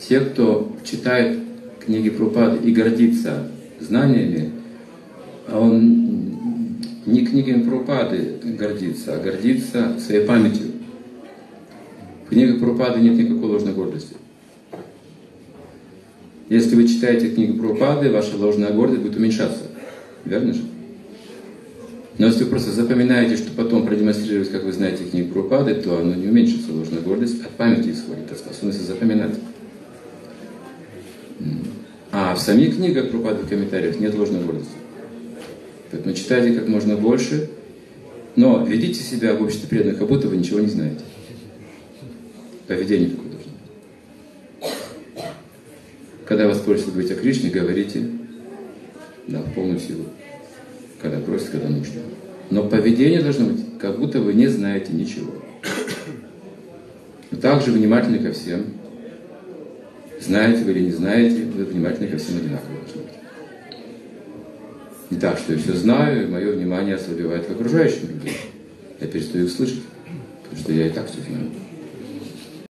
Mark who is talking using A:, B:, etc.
A: Те, кто читает книги Прупады и гордится знаниями, а он не книгами Прупады гордится, а гордится своей памятью. В книгах Прупады нет никакой ложной гордости. Если вы читаете книгу Прупады, ваша ложная гордость будет уменьшаться. Верно же? Но если вы просто запоминаете, что потом продемонстрировать, как вы знаете книгу Прупады, то оно не уменьшится, ложная гордость от памяти исходит, от способности запоминать. В самих книгах Прупады в комментариях нет ложной гордости. Поэтому читайте как можно больше, но ведите себя в обществе преданных, как будто вы ничего не знаете. Поведение такое должно быть. Когда вас просят говорить о Кришне, говорите да, в полную силу. Когда просят, когда нужно. Но поведение должно быть, как будто вы не знаете ничего. Но также внимательны ко всем. Знаете вы или не знаете, вы внимательны ко всем одинаково. Не так, что я все знаю, и мое внимание ослабевает к окружающим людям. Я перестаю их слышать, потому что я и так все знаю.